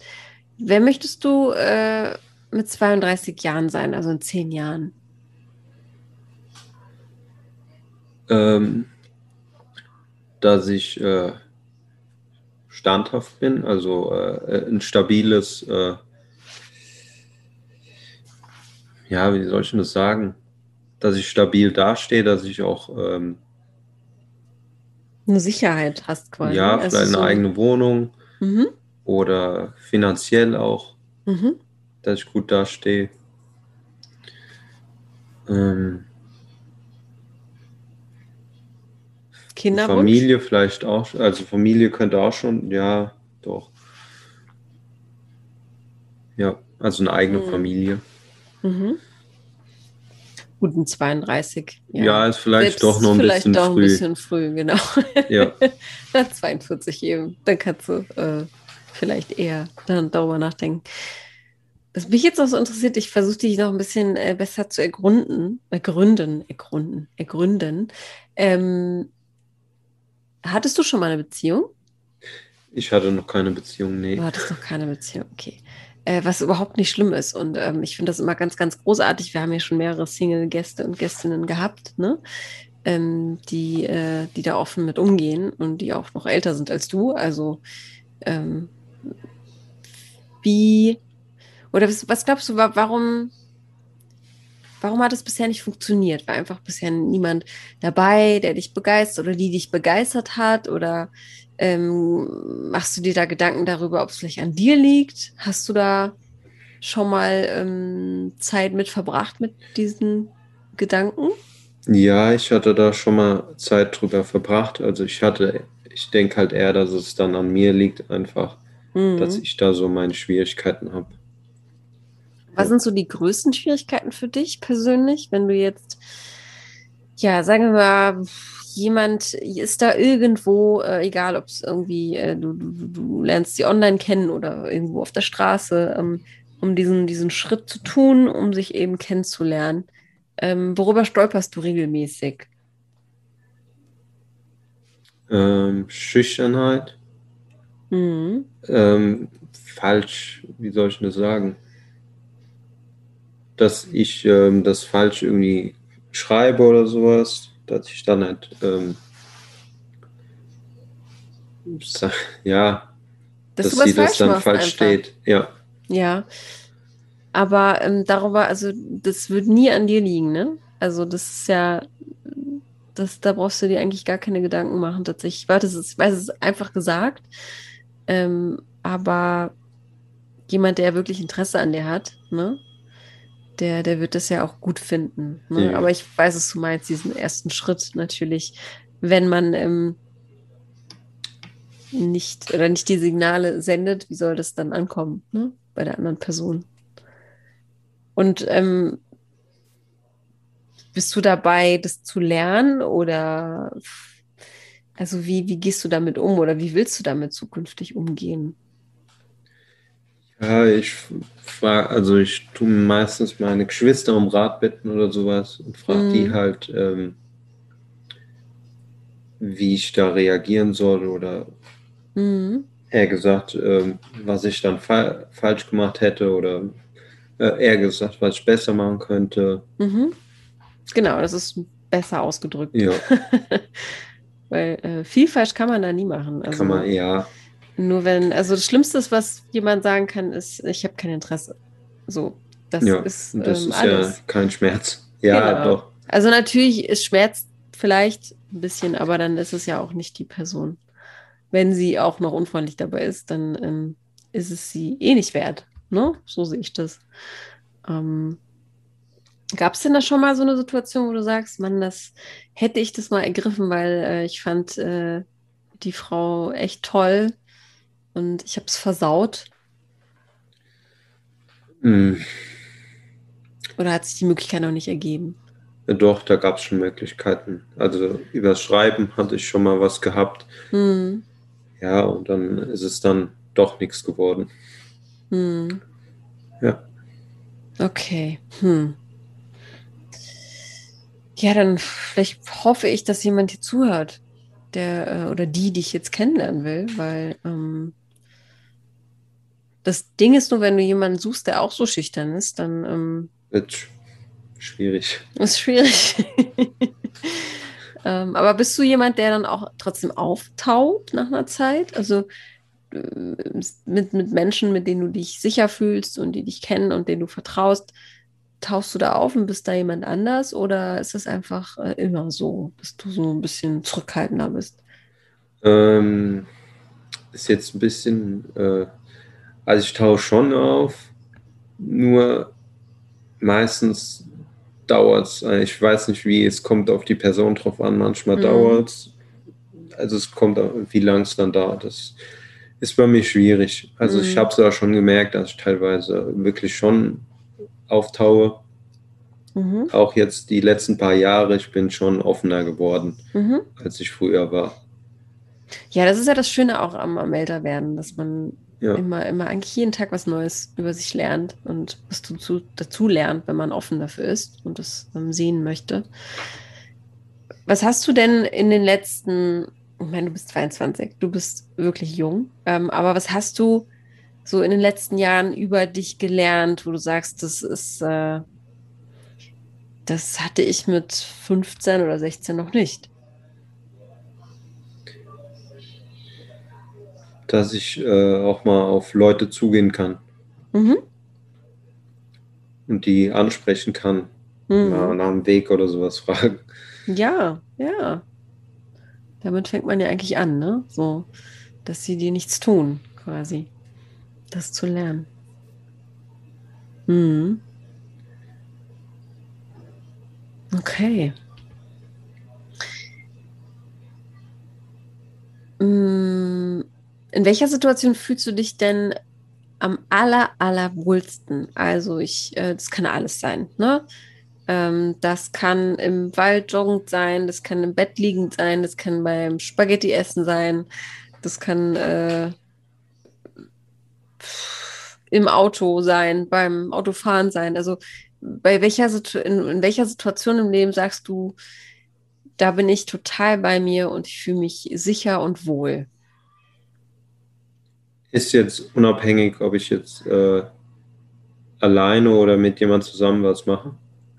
Wer möchtest du äh, mit 32 Jahren sein, also in 10 Jahren? Ähm, dass ich äh, standhaft bin, also äh, ein stabiles, äh, ja, wie soll ich denn das sagen? Dass ich stabil dastehe, dass ich auch ähm, Eine Sicherheit hast quasi. ja, Also vielleicht eine so- eigene Wohnung Mhm. Oder finanziell auch, Mhm. dass ich gut dastehe. Ähm, Kinderwunsch? Familie vielleicht auch, also Familie könnte auch schon, ja, doch. Ja, also eine eigene Mhm. Familie. Mhm. Gut, ein 32. Ja, ist vielleicht Selbst doch noch ein vielleicht bisschen doch ein früh. bisschen früh, genau. Ja, Na, 42 eben. Dann kannst du äh, vielleicht eher dann darüber nachdenken. Was mich jetzt auch so interessiert, ich versuche dich noch ein bisschen äh, besser zu ergründen, ergründen, ergründen, ergründen. Ähm, hattest du schon mal eine Beziehung? ich hatte noch keine Beziehung, nee. Du hattest noch keine Beziehung, okay. Äh, was überhaupt nicht schlimm ist. Und ähm, ich finde das immer ganz, ganz großartig. Wir haben ja schon mehrere Single-Gäste und Gästinnen gehabt, ne? ähm, die, äh, die da offen mit umgehen und die auch noch älter sind als du. Also ähm, wie oder was, was glaubst du, wa- warum, warum hat es bisher nicht funktioniert? War einfach bisher niemand dabei, der dich begeistert oder die dich begeistert hat? Oder ähm, machst du dir da Gedanken darüber, ob es vielleicht an dir liegt? Hast du da schon mal ähm, Zeit mit verbracht mit diesen Gedanken? Ja, ich hatte da schon mal Zeit drüber verbracht. Also ich hatte, ich denke halt eher, dass es dann an mir liegt, einfach, mhm. dass ich da so meine Schwierigkeiten habe. Was sind so die größten Schwierigkeiten für dich persönlich, wenn du jetzt, ja, sagen wir mal, jemand ist da irgendwo, äh, egal ob es irgendwie, äh, du, du, du, lernst sie online kennen oder irgendwo auf der Straße, ähm, um diesen, diesen Schritt zu tun, um sich eben kennenzulernen. Ähm, worüber stolperst du regelmäßig? Ähm, Schüchternheit. Mhm. Ähm, falsch, wie soll ich das sagen? Dass ich ähm, das falsch irgendwie schreibe oder sowas, dass ich dann halt, ähm, ja, dass, dass sie das dann falsch einfach. steht. Ja. Ja. Aber ähm, darüber, also das wird nie an dir liegen, ne? Also das ist ja, das, da brauchst du dir eigentlich gar keine Gedanken machen tatsächlich. Ich weiß, es ist, ich weiß, es ist einfach gesagt, ähm, aber jemand, der wirklich Interesse an dir hat, ne? Der, der wird das ja auch gut finden. Ne? Ja. Aber ich weiß, es du meinst, diesen ersten Schritt natürlich, wenn man ähm, nicht oder nicht die Signale sendet, wie soll das dann ankommen, ne? Bei der anderen Person. Und ähm, bist du dabei, das zu lernen oder also wie, wie gehst du damit um oder wie willst du damit zukünftig umgehen? Ja, ich frage, also ich tue meistens meine Geschwister um Rat bitten oder sowas und frage mhm. die halt, ähm, wie ich da reagieren soll oder mhm. eher gesagt, ähm, was ich dann fa falsch gemacht hätte oder äh, eher gesagt, was ich besser machen könnte. Mhm. Genau, das ist besser ausgedrückt. Ja. Weil äh, viel falsch kann man da nie machen. Also, kann man, ja. Nur wenn, also das Schlimmste, was jemand sagen kann, ist, ich habe kein Interesse. So, das ja, ist, das ähm, ist alles. ja kein Schmerz. Ja, genau. doch. Also natürlich ist Schmerz vielleicht ein bisschen, aber dann ist es ja auch nicht die Person. Wenn sie auch noch unfreundlich dabei ist, dann ähm, ist es sie eh nicht wert. Ne? So sehe ich das. Ähm, Gab es denn da schon mal so eine Situation, wo du sagst, Mann, das hätte ich das mal ergriffen, weil äh, ich fand äh, die Frau echt toll und ich habe es versaut? Mm. Oder hat sich die Möglichkeit noch nicht ergeben? Ja, doch, da gab es schon Möglichkeiten. Also übers Schreiben hatte ich schon mal was gehabt. Mm. Ja, und dann ist es dann doch nichts geworden. Hm. Ja. Okay. Hm. Ja, dann vielleicht hoffe ich, dass jemand hier zuhört, der äh, oder die dich jetzt kennenlernen will, weil ähm, das Ding ist nur, wenn du jemanden suchst, der auch so schüchtern ist, dann ähm, wird schwierig. Ist schwierig. ähm, aber bist du jemand, der dann auch trotzdem auftaut nach einer Zeit? Also mit, mit Menschen, mit denen du dich sicher fühlst und die dich kennen und denen du vertraust, tauchst du da auf und bist da jemand anders oder ist das einfach äh, immer so, dass du so ein bisschen zurückhaltender bist? Ähm, ist jetzt ein bisschen, äh, also ich tauche schon auf, nur meistens dauert es, äh, ich weiß nicht wie, es kommt auf die Person drauf an, manchmal mhm. dauert es, also es kommt, wie lange es dann dauert. Das, ist bei mir schwierig. Also mhm. ich habe es ja schon gemerkt, dass ich teilweise wirklich schon auftaue. Mhm. Auch jetzt die letzten paar Jahre, ich bin schon offener geworden, mhm. als ich früher war. Ja, das ist ja das Schöne auch am, am Älterwerden, dass man ja. immer, immer eigentlich jeden Tag was Neues über sich lernt und was dazu, dazu lernt, wenn man offen dafür ist und das ähm, sehen möchte. Was hast du denn in den letzten ich meine, du bist 22, du bist wirklich jung. Ähm, aber was hast du so in den letzten Jahren über dich gelernt, wo du sagst, das ist, äh, das hatte ich mit 15 oder 16 noch nicht? Dass ich äh, auch mal auf Leute zugehen kann. Mhm. Und die ansprechen kann. Mhm. Mal nach dem Weg oder sowas fragen. Ja, ja. Damit fängt man ja eigentlich an, ne? So, dass sie dir nichts tun, quasi. Das zu lernen. Mhm. Okay. Mm, in welcher Situation fühlst du dich denn am aller, allerwohlsten? Also ich, äh, das kann alles sein, ne? Ähm, das kann im Wald joggend sein, das kann im Bett liegend sein, das kann beim Spaghetti essen sein, das kann äh, im Auto sein, beim Autofahren sein. Also bei welcher in, in welcher Situation im Leben sagst du, da bin ich total bei mir und ich fühle mich sicher und wohl? Ist jetzt unabhängig, ob ich jetzt äh, alleine oder mit jemand zusammen was mache?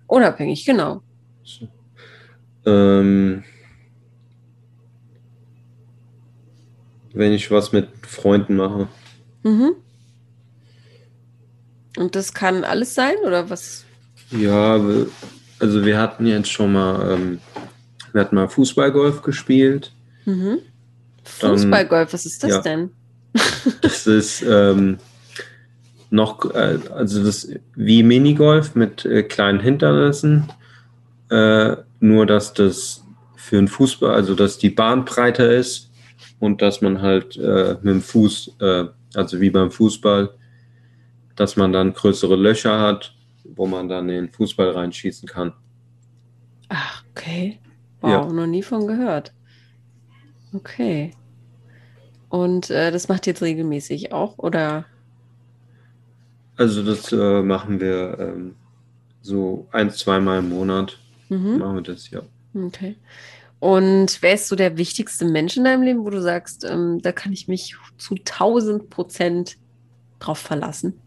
Unabhängig, genau. So. Ähm, wenn ich was mit Freunden mache. Mhm. Und das kann alles sein oder was? Ja, also wir hatten jetzt schon mal, ähm, wir hatten mal Fußballgolf gespielt. Mhm. Fußballgolf, was ist das ja, denn? das ist ähm, noch, äh, also das wie Minigolf mit äh, kleinen Hindernissen, äh, nur dass das für einen Fußball, also dass die Bahn breiter ist und dass man halt äh, mit dem Fuß, äh, also wie beim Fußball, dass man dann größere Löcher hat, wo man dann den Fußball reinschießen kann. Ach, okay. Wow, ja. noch nie von gehört. Okay. Und äh, das macht jetzt regelmäßig auch, oder? Also das äh, machen wir ähm, so ein, zweimal im Monat. Mhm. Machen wir das, ja. Okay. Und wer ist so der wichtigste Mensch in deinem Leben, wo du sagst, ähm, da kann ich mich zu 1000 Prozent drauf verlassen?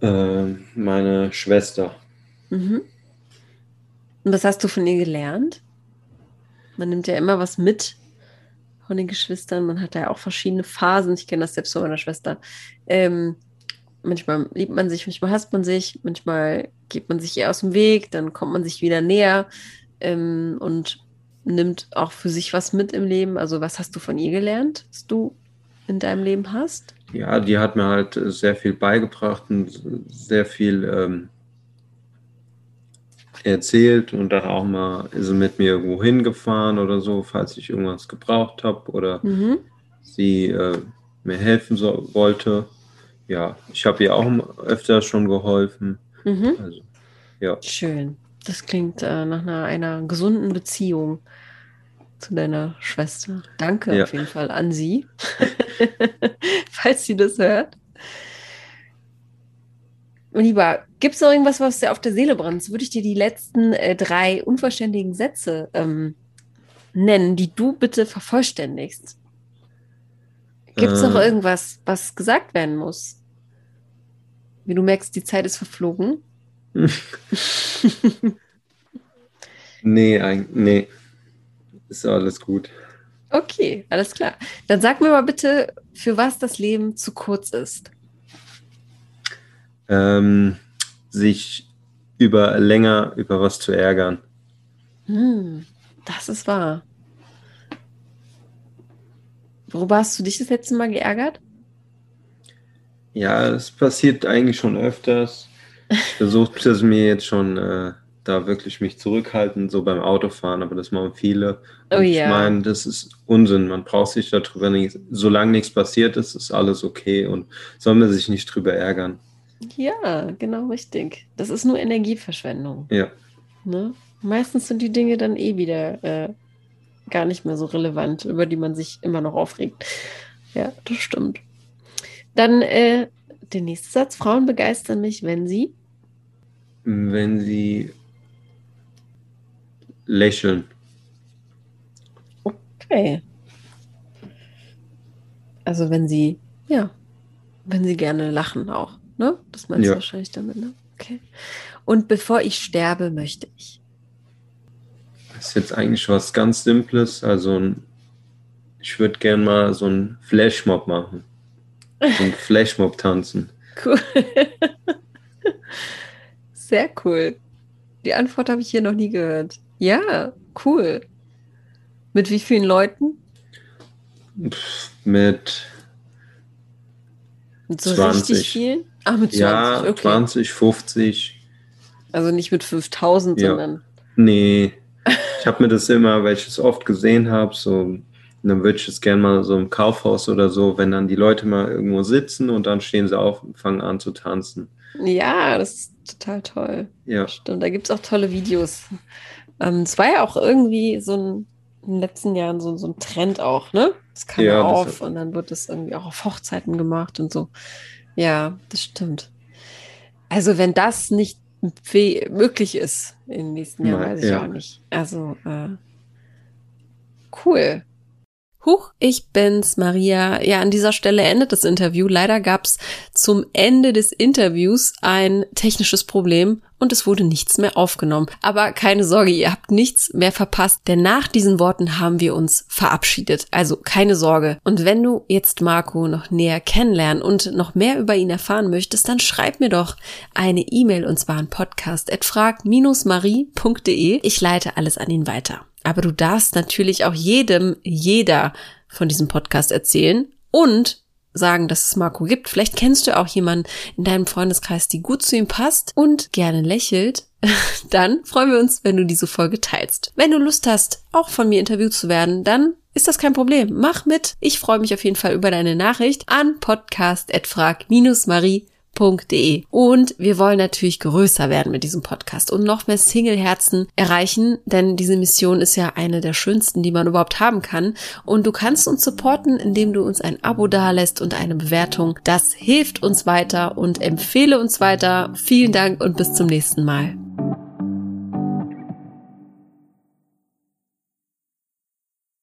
Äh, meine Schwester. Mhm. Und was hast du von ihr gelernt? Man nimmt ja immer was mit von den Geschwistern. Man hat ja auch verschiedene Phasen. Ich kenne das selbst von meiner Schwester. Ähm, manchmal liebt man sich, manchmal hasst man sich, manchmal geht man sich eher aus dem Weg, dann kommt man sich wieder näher ähm, und nimmt auch für sich was mit im Leben. Also was hast du von ihr gelernt, was du in deinem Leben hast? Ja, die hat mir halt sehr viel beigebracht und sehr viel ähm, erzählt und dann auch mal ist sie mit mir irgendwo hingefahren oder so, falls ich irgendwas gebraucht habe oder mhm. sie äh, mir helfen so, wollte. Ja, ich habe ihr auch öfter schon geholfen. Mhm. Also, ja. Schön. Das klingt äh, nach einer, einer gesunden Beziehung zu deiner Schwester. Danke ja. auf jeden Fall an sie, falls sie das hört. Lieber, gibt es noch irgendwas, was dir auf der Seele brennt? Würde ich dir die letzten äh, drei unvollständigen Sätze ähm, nennen, die du bitte vervollständigst. Gibt es äh. noch irgendwas, was gesagt werden muss? Wie du merkst, die Zeit ist verflogen. nee, nee. Ist alles gut. Okay, alles klar. Dann sag mir mal bitte, für was das Leben zu kurz ist. Ähm, sich über länger über was zu ärgern. Hm, das ist wahr. Worüber hast du dich das letzte Mal geärgert? Ja, es passiert eigentlich schon öfters. Ich versuche es mir jetzt schon äh, da wirklich mich zurückhalten, so beim Autofahren, aber das machen viele. Oh, ja. Ich meine, das ist Unsinn. Man braucht sich darüber nicht, solange nichts passiert ist, ist alles okay und soll man sich nicht drüber ärgern. Ja, genau richtig. Das ist nur Energieverschwendung. Ja. Ne? Meistens sind die Dinge dann eh wieder äh, gar nicht mehr so relevant, über die man sich immer noch aufregt. Ja, das stimmt. Dann äh, der nächste Satz. Frauen begeistern mich, wenn sie. Wenn sie lächeln. Okay. Also wenn sie, ja, wenn sie gerne lachen auch. Ne? Das meinst ja. du wahrscheinlich damit, ne? Okay. Und bevor ich sterbe, möchte ich. Das ist jetzt eigentlich was ganz Simples. Also ich würde gerne mal so einen Flashmob machen. So einen Flashmob tanzen. Cool. Sehr cool. Die Antwort habe ich hier noch nie gehört. Ja, cool. Mit wie vielen Leuten? Mit Mit so 20. richtig viel? Ah, mit 20, ja, okay. 20, 50. Also nicht mit 5000, ja. sondern. Nee. Ich habe mir das immer, weil ich es oft gesehen habe, so, dann würde ich es gerne mal so im Kaufhaus oder so, wenn dann die Leute mal irgendwo sitzen und dann stehen sie auf und fangen an zu tanzen. Ja, das ist total toll. Ja. Stimmt, da gibt es auch tolle Videos. Ähm, es war ja auch irgendwie so ein, in den letzten Jahren so, so ein Trend auch, ne? Es kam ja, auf und dann wird es irgendwie auch auf Hochzeiten gemacht und so. Ja, das stimmt. Also wenn das nicht möglich ist in den nächsten Jahren, weiß ich ja. auch nicht. Also äh, cool. Huch, ich bin's, Maria. Ja, an dieser Stelle endet das Interview. Leider gab's zum Ende des Interviews ein technisches Problem und es wurde nichts mehr aufgenommen. Aber keine Sorge, ihr habt nichts mehr verpasst, denn nach diesen Worten haben wir uns verabschiedet. Also keine Sorge. Und wenn du jetzt Marco noch näher kennenlernen und noch mehr über ihn erfahren möchtest, dann schreib mir doch eine E-Mail und zwar an podcast.frag-marie.de. Ich leite alles an ihn weiter. Aber du darfst natürlich auch jedem, jeder von diesem Podcast erzählen und sagen, dass es Marco gibt. Vielleicht kennst du auch jemanden in deinem Freundeskreis, die gut zu ihm passt und gerne lächelt. Dann freuen wir uns, wenn du diese Folge teilst. Wenn du Lust hast, auch von mir interviewt zu werden, dann ist das kein Problem. Mach mit. Ich freue mich auf jeden Fall über deine Nachricht an podcast.frag-marie www.single-herzen.de. Und wir wollen natürlich größer werden mit diesem Podcast und noch mehr Single-Herzen erreichen, denn diese Mission ist ja eine der schönsten, die man überhaupt haben kann. Und du kannst uns supporten, indem du uns ein Abo dalässt und eine Bewertung. Das hilft uns weiter und empfehle uns weiter. Vielen Dank und bis zum nächsten Mal.